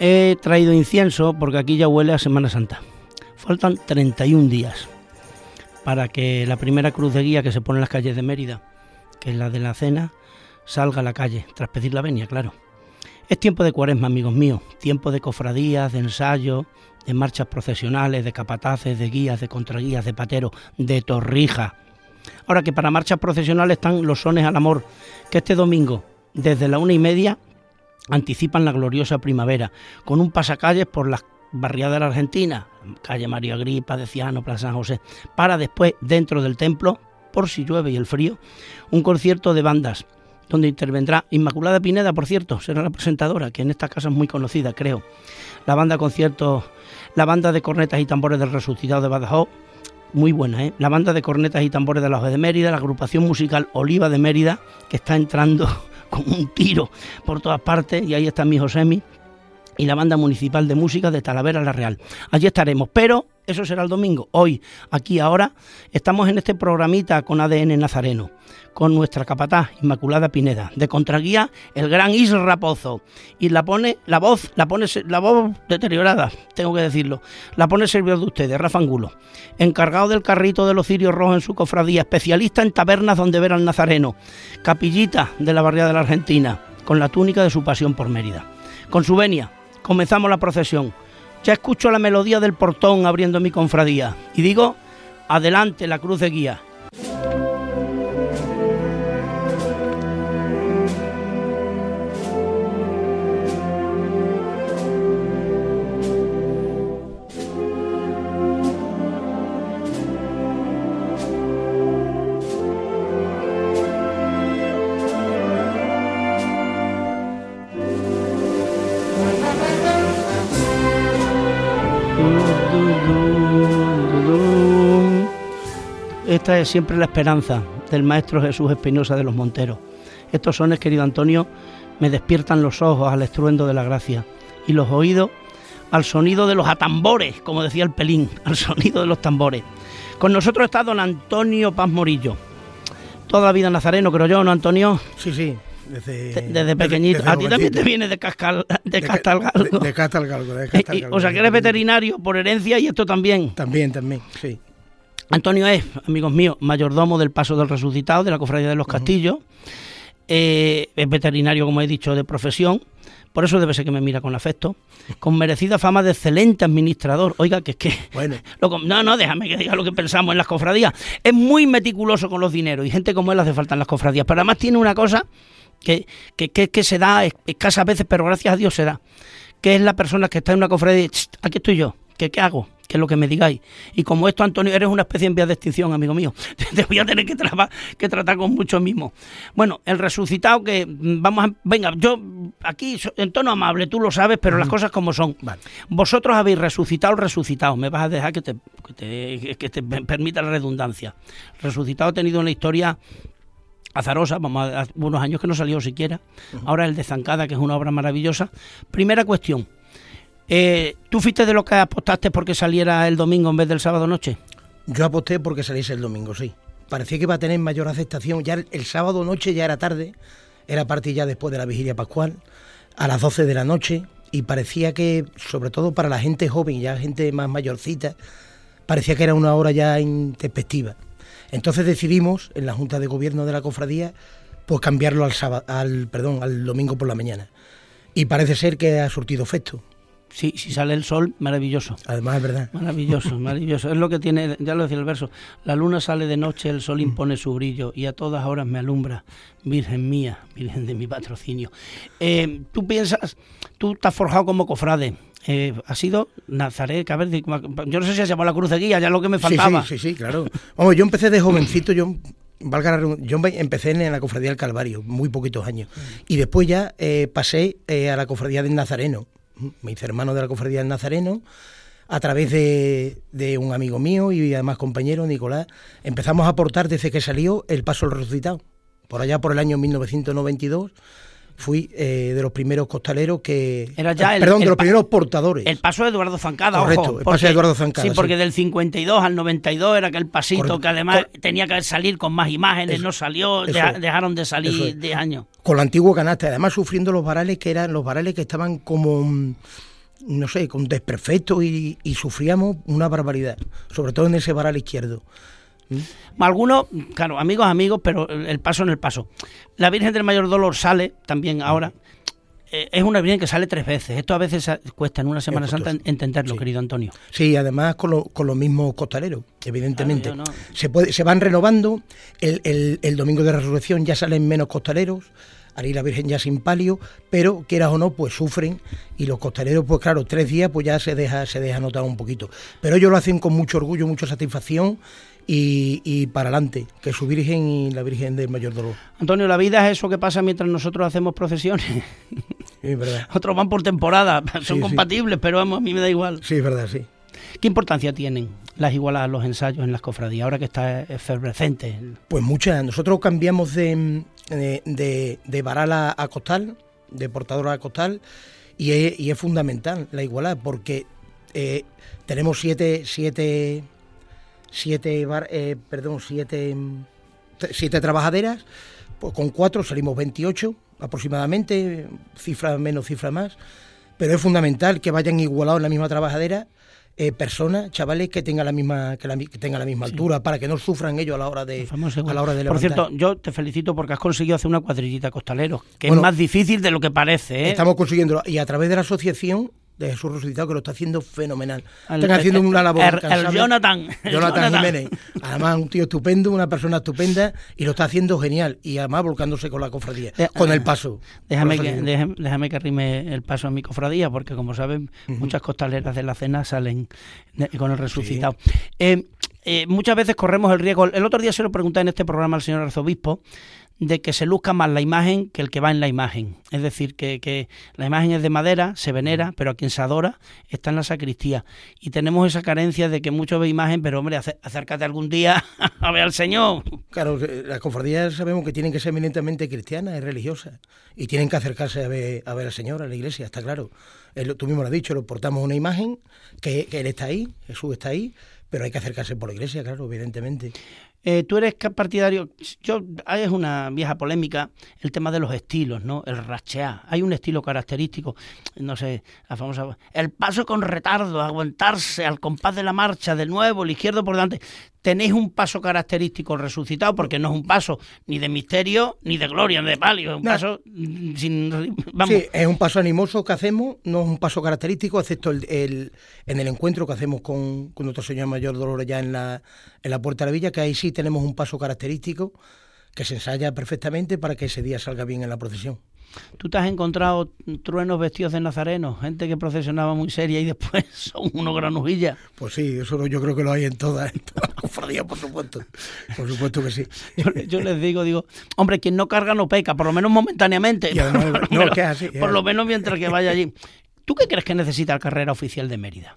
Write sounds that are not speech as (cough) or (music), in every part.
He traído incienso porque aquí ya huele a Semana Santa. Faltan 31 días para que la primera cruz de guía que se pone en las calles de Mérida, que es la de la cena, salga a la calle, tras pedir la venia, claro. Es tiempo de cuaresma, amigos míos, tiempo de cofradías, de ensayos, de marchas procesionales, de capataces, de guías, de contraguías, de pateros, de torrija. Ahora que para marchas procesionales están los sones al amor, que este domingo, desde la una y media, anticipan la gloriosa primavera, con un pasacalles por las barriadas de la Argentina, calle María Agripa, de Ciano, Plaza San José, para después, dentro del templo, por si llueve y el frío, un concierto de bandas, donde intervendrá Inmaculada Pineda, por cierto, será la presentadora, que en esta casa es muy conocida, creo. La banda concierto, la banda de cornetas y tambores del resucitado de Badajoz, muy buena, ¿eh? La banda de cornetas y tambores de la de Mérida, la agrupación musical Oliva de Mérida, que está entrando como un tiro por todas partes, y ahí está mi Josemi, y la banda municipal de música de Talavera la Real. Allí estaremos, pero eso será el domingo. Hoy, aquí, ahora, estamos en este programita con ADN Nazareno, con nuestra capataz Inmaculada Pineda, de contraguía el gran Isra Pozo. Y la pone, la voz, la pone, la voz deteriorada, tengo que decirlo, la pone servidor de ustedes, Rafa Angulo, encargado del carrito de los cirios rojos en su cofradía, especialista en tabernas donde ver al Nazareno, capillita de la barriada de la Argentina, con la túnica de su pasión por Mérida. Con su venia, comenzamos la procesión. Ya escucho la melodía del portón abriendo mi confradía y digo, adelante la cruz de guía. Esta es siempre la esperanza del Maestro Jesús Espinosa de los Monteros. Estos sones, querido Antonio, me despiertan los ojos al estruendo de la gracia y los oídos al sonido de los atambores, como decía el pelín, (laughs) al sonido de los tambores. Con nosotros está don Antonio Paz Morillo. Toda vida nazareno, creo yo, ¿no, Antonio? Sí, sí. Desde, desde pequeñito. a ti también te viene de, Cascal, de, Castalgalgo. De, de Castalgalgo, de (laughs) Castalgalgo. o sea, que eres veterinario por herencia y esto también. También, también, sí. Antonio es, amigos míos, mayordomo del Paso del Resucitado, de la Cofradía de los Castillos. Eh, es veterinario, como he dicho, de profesión. Por eso debe ser que me mira con afecto. Con merecida fama de excelente administrador. Oiga, que es que. Bueno. (laughs) no, no, déjame que diga lo que pensamos en las cofradías. Es muy meticuloso con los dineros y gente como él hace falta en las cofradías. Pero además tiene una cosa que, que, que, se da escasas veces, pero gracias a Dios se da. Que es la persona que está en una cofradía y aquí estoy yo. ¿Qué, ¿Qué hago? Que es lo que me digáis. Y como esto, Antonio, eres una especie en vía de extinción, amigo mío. (laughs) Te voy a tener que, que tratar con mucho mismo. Bueno, el resucitado que mm, vamos a... Venga, yo aquí en tono amable, tú lo sabes, pero las cosas como son. Vosotros habéis resucitado resucitado. Me vas a dejar que te, que te, que te permita la redundancia. Resucitado ha tenido una historia azarosa, vamos a, unos años que no salió siquiera. Ahora el de Zancada, que es una obra maravillosa. Primera cuestión. Eh, ¿Tú fuiste de los que apostaste porque saliera el domingo en vez del sábado noche? Yo aposté porque saliese el domingo, sí. Parecía que iba a tener mayor aceptación. Ya el, sábado noche ya era tarde, era parte ya después de la vigilia pascual, a las 12 de la noche, y parecía que, sobre todo para la gente joven, ya gente más mayorcita, parecía que era una hora ya introspectiva. Entonces decidimos, en la Junta de Gobierno de la Cofradía, pues cambiarlo al, sábado, al, perdón, al domingo por la mañana. Y parece ser que ha surtido efecto. Sí, si sale el sol, maravilloso. Además es verdad. Maravilloso, (laughs) maravilloso. Es lo que tiene, ya lo decía el verso, la luna sale de noche, el sol impone su brillo y a todas horas me alumbra, Virgen mía, Virgen de mi patrocinio. Eh, tú piensas, tú estás forjado como cofrade. Eh, ha sido Nazaret, a ver, yo no sé si se llamó la cruz de guía, ya lo que me faltaba. Sí, sí, sí, claro. Vamos, yo empecé de jovencito, yo valga yo empecé en la cofradía del Calvario, muy poquitos años. Y después ya eh, pasé a la cofradía del Nazareno me hice hermano de la Cofradía del Nazareno, a través de, un amigo mío y además compañero, Nicolás, empezamos a aportar desde que salió el Paso del Resucitado. Por allá por el año 1992 fui eh, de los primeros costaleros que... Era ya el, perdón, de los primeros portadores. El paso de Eduardo Zancada, Correcto, el paso de Eduardo Zancada. Sí, porque del 52 al 92 era aquel pasito que además tenía que salir con más imágenes, no salió, dejaron de salir de años. Con la antigua canasta, además sufriendo los varales que eran los varales que estaban como no sé, con desperfectos y, y sufríamos una barbaridad, sobre todo en ese varal izquierdo. ¿Mm? Algunos, claro, amigos, amigos, pero el paso en el paso. La Virgen del Mayor Dolor sale también ahora. Eh, es una Virgen que sale tres veces. Esto a veces cuesta en una Semana Santa entenderlo, querido Antonio. Sí, además con, con los mismos costaleros, evidentemente. se, puede, se van renovando. El, el, el Domingo de Resurrección ya salen menos costaleros ahí la Virgen ya sin palio, pero quieras o no, pues sufren y los costaleros, pues claro, tres días pues ya se deja, se deja notar un poquito. Pero ellos lo hacen con mucho orgullo, mucha satisfacción y, para adelante, que su Virgen y la Virgen del Mayor Dolor. Antonio, la vida es eso que pasa mientras nosotros hacemos procesiones. Sí, verdad. (laughs) Otros van por temporada, (laughs) son compatibles, pero vamos, a mí me da igual. Sí, es verdad, sí. ¿Qué importancia tienen las igualadas, los ensayos en las cofradías, ahora que está efervescente? Pues muchas. Nosotros cambiamos de, de, de, varal a, costal, de portador a costal, y es, y es fundamental la igualdad, porque eh, tenemos siete, siete siete, eh, perdón, siete, siete trabajaderas, pues con cuatro salimos 28 aproximadamente, cifra menos, cifra más, pero es fundamental que vayan igualados en la misma trabajadera eh, personas, chavales que tengan la misma que, la, tengan la misma altura para que no sufran ellos a la hora de a la hora de Por cierto, yo te felicito porque has conseguido hacer una cuadrillita costaleros, que es más difícil de lo que parece. ¿eh? Estamos consiguiendo y a través de la asociación de Jesús resucitado que lo está haciendo fenomenal. Están haciendo una labor. El, (laughs) Jonathan. Jonathan, Jiménez. Además, un tío estupendo, una persona estupenda y lo está haciendo genial. Y además volcándose con la cofradía, eh, con el paso. Déjame que, déjame, que arrime el paso a mi cofradía, porque como saben, muchas costaleras de la cena salen con el resucitado. Eh, eh, muchas veces corremos el riesgo. El otro día se lo pregunté en este programa al señor arzobispo de que se luzca más la imagen que el que va en la imagen. Es decir, que, la imagen es de madera, se venera, pero a quien se adora está en la sacristía. Y tenemos esa carencia de que muchos ve imagen, pero hombre, acércate algún día (laughs) a ver al Señor. Claro, las cofradías sabemos que tienen que ser eminentemente cristianas y religiosas. Y tienen que acercarse a ver, a ver al Señor, a la iglesia, está claro. tú mismo lo has dicho, lo portamos una imagen, que, que Él está ahí, Jesús está ahí, pero hay que acercarse por la iglesia, claro, evidentemente. Eh, tú eres partidario, yo es una vieja polémica el tema de los estilos, ¿no? El rachear. Hay un estilo característico, no sé, la famosa el paso con retardo, aguantarse al compás de la marcha de nuevo, el izquierdo por delante tenéis un paso característico resucitado, porque no es un paso ni de misterio, ni de gloria, ni de palio, es un paso sin... Vamos. Sí, es un paso animoso que hacemos, no es un paso característico, excepto el, en el encuentro que hacemos con, con nuestro Señor Mayor Dolores ya en la, en la Puerta de la Villa, que ahí sí tenemos un paso característico que se ensaya perfectamente para que ese día salga bien en la procesión. ¿Tú te has encontrado truenos vestidos de nazareno? Gente que procesionaba muy seria y después (laughs) son unos granujillas. Pues sí, eso yo creo que lo hay en todas, las cofradías, por supuesto. Por supuesto que sí. (laughs) Yo, les digo, digo, hombre, quien no carga no peca, por lo menos momentáneamente. (laughs) por lo menos mientras que vaya allí. ¿Tú qué crees que necesita la carrera oficial de Mérida?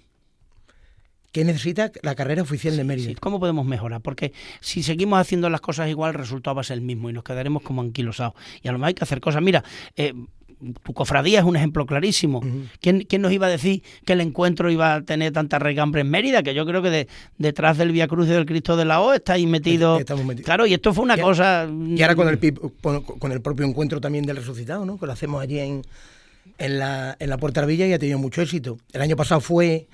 ¿Qué necesita la carrera oficial de Mérida. ¿Cómo podemos mejorar? Porque si seguimos haciendo las cosas igual, el resultado va a ser el mismo y nos quedaremos como anquilosados. Y a lo mejor hay que hacer cosas. Mira, eh, tu cofradía es un ejemplo clarísimo. ¿Quién, nos iba a decir que el encuentro iba a tener tanta regambre en Mérida? Que yo creo que detrás del Vía Cruz y del Cristo de la O está ahí metido. Claro, y esto fue una cosa. Y ahora con el, con el propio encuentro también del resucitado, ¿no? Que lo hacemos allí en, en, la, en la Puerta de la Villa y ha tenido mucho éxito. El año pasado fue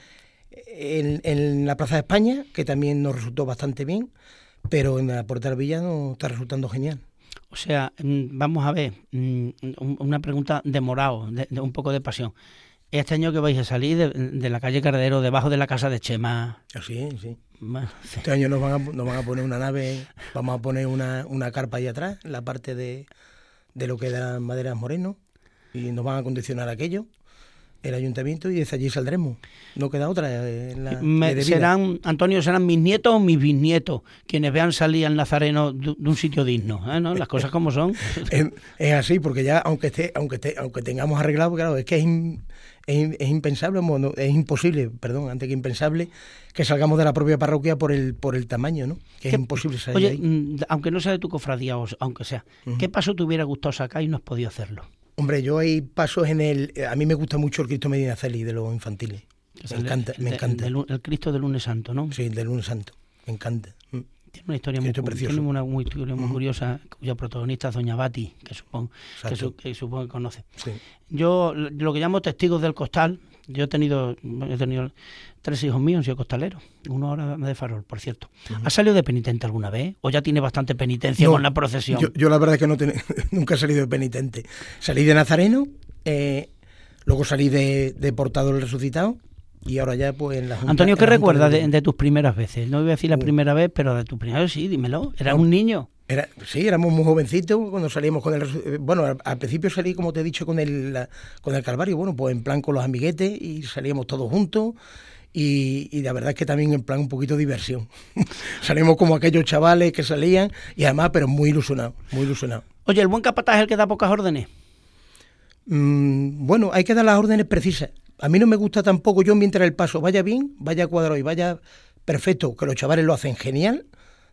en, la Plaza de España, que también nos resultó bastante bien, pero en la Puerta del Villa nos está resultando genial. O sea, mm, vamos a ver, mm, una pregunta de morado, de, un poco de pasión. Este año que vais a salir de, la calle Cardero, debajo de la casa de Chema. Ah, sí. Este año nos van, a, nos van a poner una nave, vamos a poner una, una carpa ahí atrás, en la parte de, de lo que eran maderas moreno, y nos van a condicionar aquello el ayuntamiento y desde allí saldremos. No queda otra. Eh, serán, Antonio, serán mis nietos o mis bisnietos quienes vean salir al Nazareno de, un sitio digno, ¿eh? ¿no? Las cosas como son. (laughs) es, así, porque ya aunque esté, aunque esté, aunque tengamos arreglado, claro, es que es, es, impensable, es imposible, perdón, antes que impensable, que salgamos de la propia parroquia por el por el tamaño, ¿no? Que es imposible salir oye, mm, aunque no sea de tu cofradía, o aunque sea, ¿qué paso te hubiera gustado sacar y no has podido hacerlo? Hombre, yo hay pasos en el... A mí me gusta mucho el Cristo Medina Celi de los infantiles. Me encanta, me encanta. El, Cristo del lunes santo, ¿no? Sí, del lunes santo. Me encanta. Mm. Tiene una historia muy, tiene una muy, historia muy curiosa cuya protagonista es Doña Bati, que supongo que, supongo que conoce. Yo lo que llamo testigos del costal, Yo he tenido, he tenido tres hijos míos, han sido costaleros. Uno ahora de farol, por cierto. ¿Has salido de penitente alguna vez? ¿O ya tiene bastante penitencia No, con la procesión? Yo, yo la verdad es que no ten- (laughs) nunca he salido de penitente. Salí de Nazareno, eh, luego salí de, de Portado el Resucitado y ahora ya pues en la Junta. Antonio, ¿qué recuerdas de, tus primeras veces? No voy a decir la Uh. primera vez, pero de tu primera vez sí, dímelo. Eras No. un niño. Era, sí, éramos muy jovencitos cuando salíamos con el... eh, Bueno, al, al principio salí, como te he dicho, con el, la- con el Calvario, bueno, pues en plan con los amiguetes y salíamos todos juntos y, y la verdad es que también en plan un poquito de diversión. (laughs) Salimos como aquellos chavales que salían y además, pero muy ilusionados, muy ilusionados. Oye, ¿el buen capataz es el que da pocas órdenes? Mm, bueno, hay que dar las órdenes precisas. A mí no me gusta tampoco, yo mientras el paso vaya bien, vaya cuadrado y vaya perfecto, que los chavales lo hacen genial,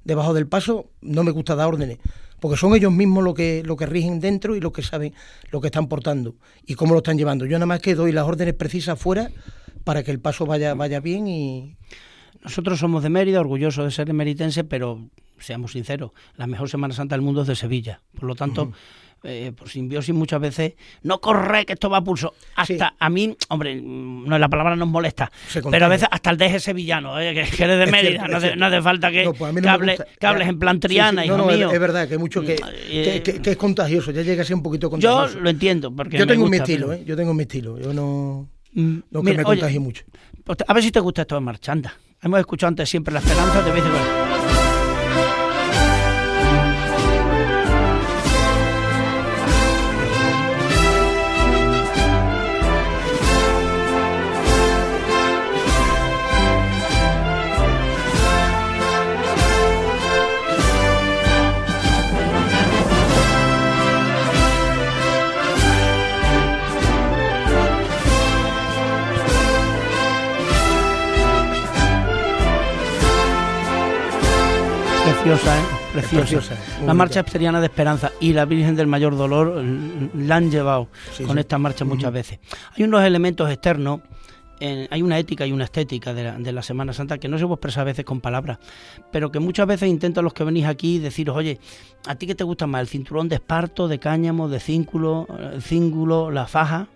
debajo del paso, no me gusta dar órdenes, porque son ellos mismos lo que, lo que rigen dentro y lo que saben lo que están portando y cómo lo están llevando. Yo nada más que doy las órdenes precisas fuera para que el paso vaya, vaya bien y Nosotros somos de Mérida, orgullosos de ser emeritense, pero seamos sinceros, la mejor Semana Santa del mundo es de Sevilla. Por lo tanto, eh, por simbiosis muchas veces, no corre que esto va a pulso. Hasta Sí. a mí, hombre, mm, no, la palabra nos molesta, pero a veces hasta el deje sevillano, eh, que, que eres de Mérida, cierto, no, hace, cierto. no hace falta que, No, pues no que hable- que hables en plan Sí, sí, triana, no, hijo no, es- mío. Es, verdad que mucho que, Eh, que, es contagioso, ya llega a ser un poquito Yo contagioso. lo entiendo, porque Yo me tengo mi estilo, pero- ¿eh? Yo tengo mi estilo. Yo no, Mm, no que mira, me oye, mucho. pues a ver si te gusta esto de marchanda. Hemos escuchado antes siempre la esperanza, voy a decir, Preciosa, ¿eh? Preciosa. la marcha exteriana de Esperanza y la Virgen del Mayor Dolor la han llevado Sí, con sí. esta marcha muchas veces. Hay unos elementos externos, en- hay una ética y una estética de la, de la Semana Santa que no se puede expresar a veces con palabras, pero que muchas veces intentan los que venís aquí deciros, oye, ¿a ti qué te gusta más? ¿El cinturón de esparto, de cáñamo, de cínculo, el cíngulo, la faja?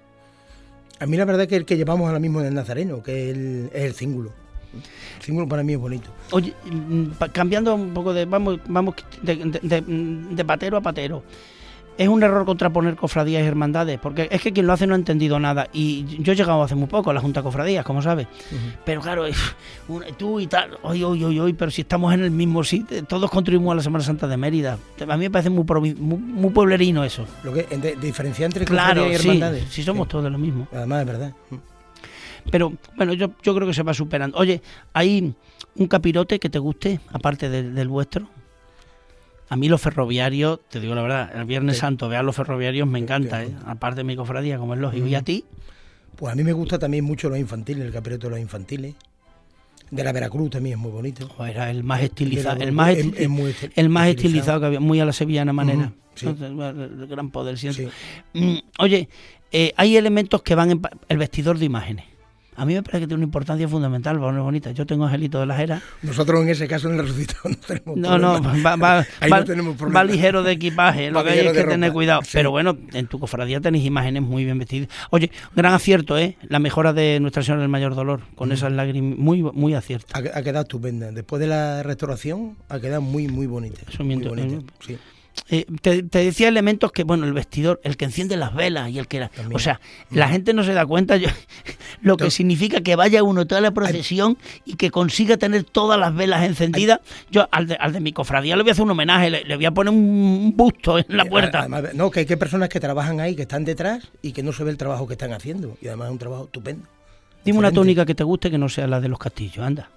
A mí la verdad que el que llevamos ahora mismo en el Nazareno, que es el, es el cíngulo. El cíngulo para mí es bonito. Oye, mm, cambiando un poco de. Vamos, vamos de, de- patero a patero. Es un error contraponer cofradías y hermandades, porque es que quien lo hace no ha entendido nada. Y yo he llegado hace muy poco a la Junta de Cofradías, como sabes. Pero claro, tú y tal, hoy, hoy, hoy, hoy, pero si estamos en el mismo sitio, todos contribuimos a la Semana Santa de Mérida. A mí me parece muy, muy, muy pueblerino eso. Lo que de, diferenciar entre Claro, cofradías y sí, hermandades. sí, somos todos lo mismo. Además, es verdad. Pero bueno, yo, yo creo que se va superando. Oye, ¿hay un capirote que te guste, aparte del, del vuestro? A mí los ferroviarios, te digo la verdad, el Viernes Sí. Santo, vean los ferroviarios me encanta. ¿eh? aparte de mi cofradía, como es lógico. ¿Y a ti? Pues a mí me gusta también mucho los infantiles, el capiroto de los infantiles. De la Veracruz también es muy bonito. O era el más estilizado, el más, es- muy esti- el más estilizado. estilizado que había, muy a la sevillana manera. Sí. El gran poder, siento. Sí. Mm, Oye, eh, hay elementos que van en el vestidor de imágenes. A mí me parece que tiene una importancia fundamental, para una bonita. Yo tengo Angelito de las Heras Nosotros en ese caso en el resucitado no tenemos No, no, problema. va, va- (laughs) Ahí va- no tenemos problema. va ligero de equipaje, lo que hay es que tener cuidado. sí. Pero bueno, en tu cofradía tenéis imágenes muy bien vestidas. Oye, gran acierto, ¿eh? La mejora de Nuestra Señora del Mayor Dolor, con esas lágrimas, muy, muy acierto. Ha, ha quedado estupenda. Después de la restauración ha quedado muy, muy bonita. Eso muy miento, bonita, eh, sí. Eh, te, te decía elementos que, bueno, el vestidor, el que enciende las velas y el que... la- o sea, la gente no se da cuenta yo- lo que significa que vaya uno toda la procesión y que consiga tener todas las velas encendidas. Yo al de, al de mi cofradía le voy a hacer un homenaje, le, le voy a poner un busto en la puerta. además, no, que hay que personas que trabajan ahí, que están detrás y que no se ve el trabajo que están haciendo. Y además es un trabajo estupendo. Dime una tónica que te guste que no sea la de los castillos, anda.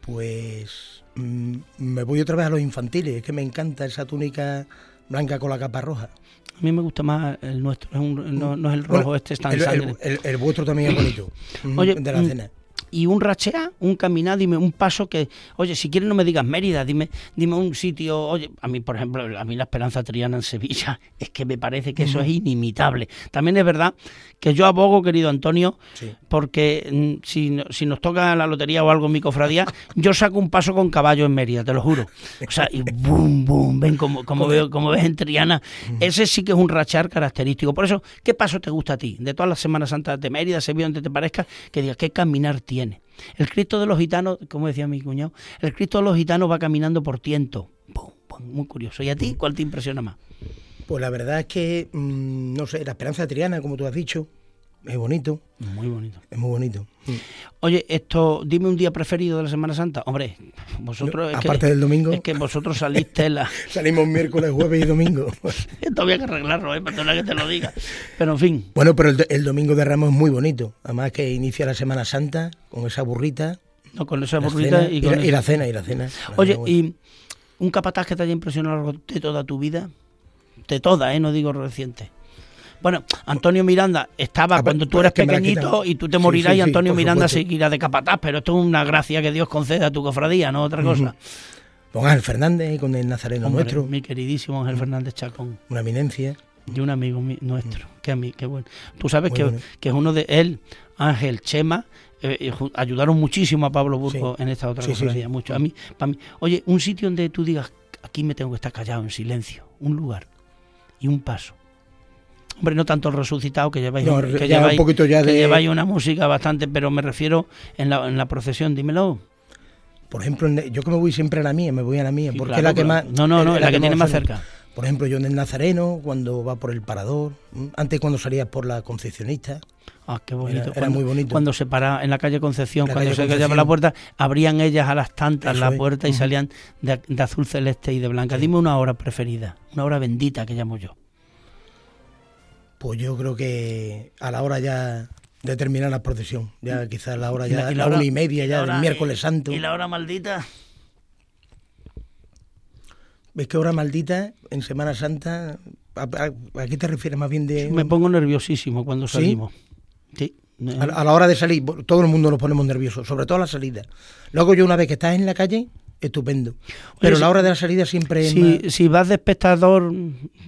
Pues mm, me voy otra vez a los infantiles, es que me encanta esa túnica blanca con la capa roja. A mí me gusta más el nuestro, es un- no, no es el Bueno, rojo este, es tan el, el- sangre. el- el vuestro también es bonito, (clears throat) mm, Oye, de la mm, cena. Y un rachear, un caminar, dime un paso que, oye, si quieres no me digas Mérida, dime, dime un sitio, oye, a mí, por ejemplo, a mí la Esperanza Triana en Sevilla, (laughs) es que me parece que eso es inimitable. También es verdad que yo abogo, querido Antonio, porque mm, si, si nos toca la lotería o algo en mi cofradía, yo saco un paso con caballo en Mérida, te lo juro. O sea, y boom, boom, ven como, como, veo, como ves en Triana, ese sí que es un rachar característico. Por eso, ¿qué paso te gusta a ti? De todas las Semanas Santas de Mérida, Sevilla, donde te parezca, que digas, ¿qué caminar tiene? El Cristo de los gitanos, como decía mi cuñado, el Cristo de los gitanos va caminando por tiento. muy curioso. ¿Y a ti cuál te impresiona más? Pues la verdad es que, mm, no sé, la esperanza triana, como tú has dicho, es bonito. Muy bonito. Es muy bonito. Mm. Oye, esto, dime un día preferido de la Semana Santa. Hombre, vosotros. aparte del domingo. Es que vosotros saliste la. (laughs) Salimos miércoles, jueves y domingo. (laughs) Esto había que arreglarlo, ¿eh? Perdona que te lo diga. Pero en fin. Bueno, pero el, domingo de Ramos es muy bonito. Además que inicia la Semana Santa con esa burrita. No, con esa burrita y, con y, la, cena, y la cena. Oye, ¿y un capataz que te haya impresionado de toda tu vida? De toda, ¿eh? No digo reciente. Bueno, Antonio Miranda estaba cuando tú eras pequeñito y tú te morirás y Antonio Miranda seguirá de capataz, pero esto es una gracia que Dios concede a tu cofradía, no otra cosa. Don Ángel Fernández con el nazareno nuestro. Mi queridísimo Ángel Fernández Chacón. Una eminencia. Y un amigo nuestro. Que mí, qué bueno. Tú sabes que, que, es uno de él, Ángel, Chema, eh, ayudaron muchísimo a Pablo Burgo en esta otra cofradía. Mucho. A mí, para mí. Oye, un sitio donde tú digas, aquí me tengo que estar callado, en silencio. Un lugar y un paso Hombre, no tanto el resucitado, que lleváis, que lleváis, un poquito ya de... que lleváis una música bastante, pero me refiero en la, en la procesión, dímelo. Por ejemplo, yo que me voy siempre a la mía, me voy a la mía, porque es la que más... No, no, no, la, que, tiene más cerca. Por ejemplo, yo en el Nazareno, cuando va por el Parador, antes cuando salías por la Concepcionista. Ah, qué bonito. Era, muy bonito. Cuando se para en la calle Concepción, cuando se callaba la puerta, abrían ellas a las tantas la puerta y salían de, de, azul celeste y de blanca. Dime una hora preferida, una hora bendita que llamo yo. Pues yo creo que a la hora ya de terminar la procesión, ya quizás la hora ya, la, una y media ya del miércoles santo. ¿Y la hora maldita? ¿Ves qué hora maldita en Semana Santa? ¿A, qué te refieres más bien de...? Me pongo nerviosísimo cuando salimos. ¿Sí? A, a, la hora de salir, todo el mundo nos ponemos nerviosos, sobre todo a la salida. Luego yo una vez que estás en la calle, estupendo. Pero la hora de la salida siempre si, si vas de espectador,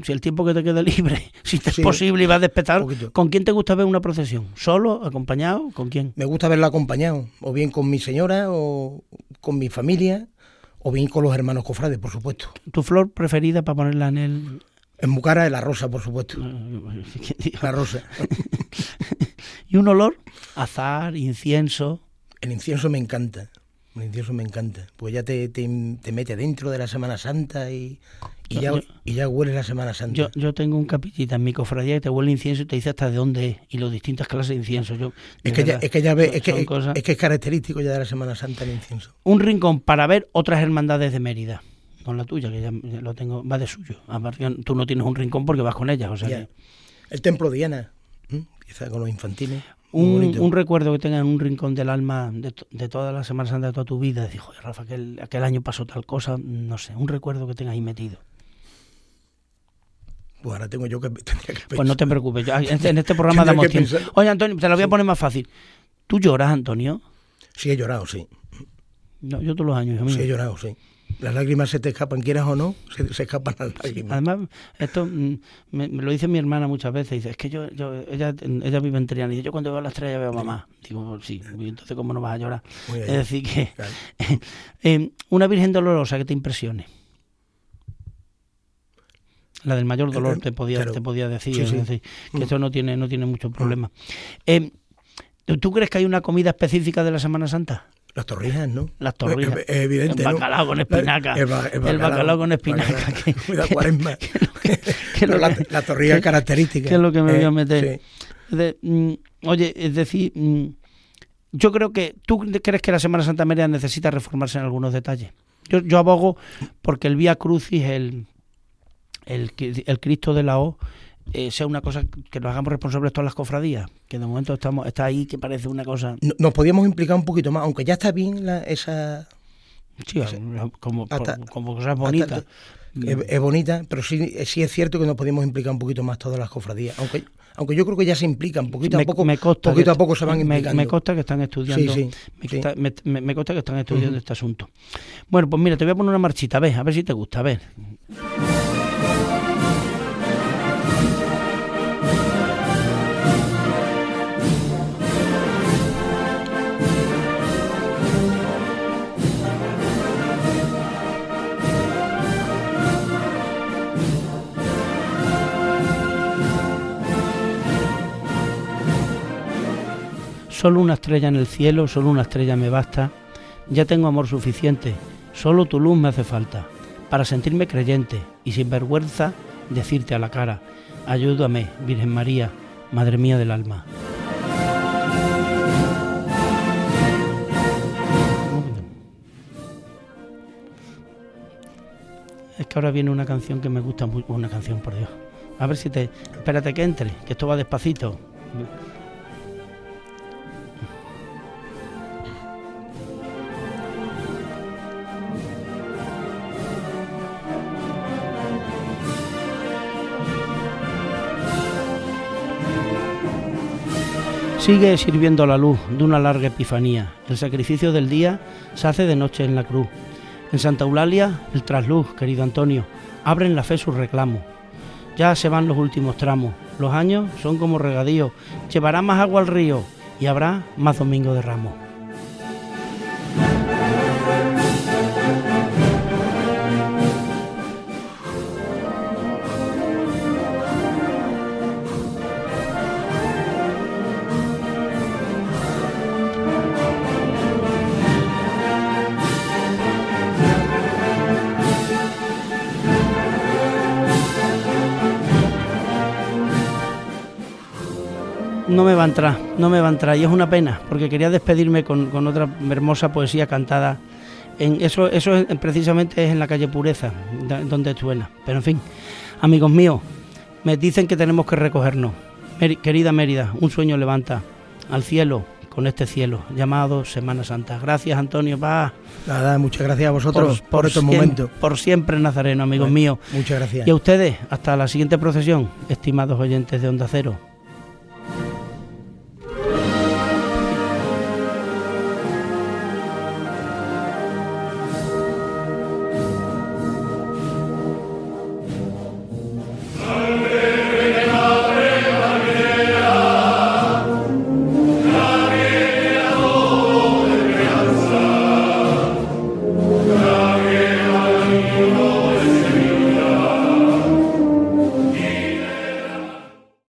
si el tiempo que te quede libre, (laughs) si es posible y vas de espectador, ¿con quién te gusta ver una procesión? ¿Solo, acompañado? ¿Con quién? Me gusta verla acompañado, o bien con mi señora, o con mi familia, o bien con los hermanos cofrades, por supuesto. ¿Tu flor preferida para ponerla en el...? En Bucara es la rosa, por supuesto. (laughs) la rosa. (laughs) ¿Y un olor? Azar, incienso. El incienso me encanta. El incienso me encanta, pues ya te, te, mete dentro de la Semana Santa y, y, ya, y ya huele la Semana Santa. Yo, yo tengo un capillita en mi cofradía que te huele incienso y te dice hasta de dónde es y las distintas clases de incienso. Yo, es, que ya, es que ya ves, es, que, es que es característico ya de la Semana Santa el incienso. Un rincón para ver otras hermandades de Mérida. No la tuya, que ya, lo tengo, va de suyo. Aparte, tú no tienes un rincón porque vas con ellas. O sea El templo de Diana, quizá con los infantiles. Un, recuerdo que tenga en un rincón del alma de, de todas las Semanas Santas de toda tu vida. Dijo, Rafa, aquel, aquel año pasó tal cosa, no sé, un recuerdo que tengas ahí metido. Pues ahora tengo yo que, (laughs) Pues no te preocupes, en, este programa damos tiempo. Oye, Antonio, te lo voy a poner más fácil. ¿Tú lloras, Antonio? Sí, he llorado, sí. No, yo todos los años. Sí, he llorado, sí las lágrimas se te escapan, quieras o no, se, escapan las lágrimas. Además, esto mm, me, lo dice mi hermana muchas veces, dice, es que yo, yo ella, ella vive en Triana, y yo cuando veo a las estrellas veo a mamá. Digo, sí, entonces ¿cómo no vas a llorar? Es decir, que (laughs) eh, una Virgen dolorosa que te impresione. La del mayor dolor te podía, te podía decir, que mm. esto no tiene, no tiene mucho problema. Eh, ¿Tú crees que hay una comida específica de la Semana Santa? Las torrijas, ¿no? Las torrijas. Es, evidente, el bacalao con espinaca. El, bacalao, con espinaca. (laughs) Cuidado, cuaresma. (laughs) la, torrija característica. ¿Qué es lo que me voy a meter? Mm, oye, es decir, mm, yo creo que tú crees que la Semana Santa María necesita reformarse en algunos detalles. Yo, yo abogo porque el Vía Crucis, el, el, el Cristo de la O, eh, sea una cosa que nos hagamos responsables todas las cofradías, que de momento estamos está ahí que parece una cosa... Nos podíamos implicar un poquito más, aunque ya está bien esa... Sí, como, como cosa bonita. es, bonita, pero sí, sí es cierto que nos podíamos implicar un poquito más todas las cofradías, aunque aunque yo creo que ya se implican, poquito a poco, consta poquito a poco se van me, implicando. Me consta que están estudiando, me, consta que están estudiando este asunto. Bueno, pues mira, te voy a poner una marchita, a ver, a ver si te gusta, a ver. Solo una estrella en el cielo, solo una estrella me basta. Ya tengo amor suficiente, solo tu luz me hace falta, para sentirme creyente y sin vergüenza decirte a la cara, ayúdame, Virgen María, Madre mía del alma. Es que ahora viene una canción que me gusta mucho, una canción por Dios. A ver si te... Espérate que entre, que esto va despacito. Sigue sirviendo la luz de una larga epifanía. El sacrificio del día se hace de noche en la cruz. En Santa Eulalia, el trasluz, querido Antonio, abren la fe su reclamo. Ya se van los últimos tramos. Los años son como regadío. Llevará más agua al río y habrá más domingo de ramos. No me va a entrar, no me va a entrar. Y es una pena, porque quería despedirme con, otra hermosa poesía cantada. En eso, eso precisamente es en la calle Pureza, donde suena. Pero en fin, amigos míos, me dicen que tenemos que recogernos. querida Mérida, un sueño levanta al cielo con este cielo llamado Semana Santa. Gracias, Antonio Paz. Nada, muchas gracias a vosotros por, estos momentos. Por siempre, Nazareno, amigos míos. Muchas gracias. Y a ustedes, hasta la siguiente procesión, estimados oyentes de Onda Cero.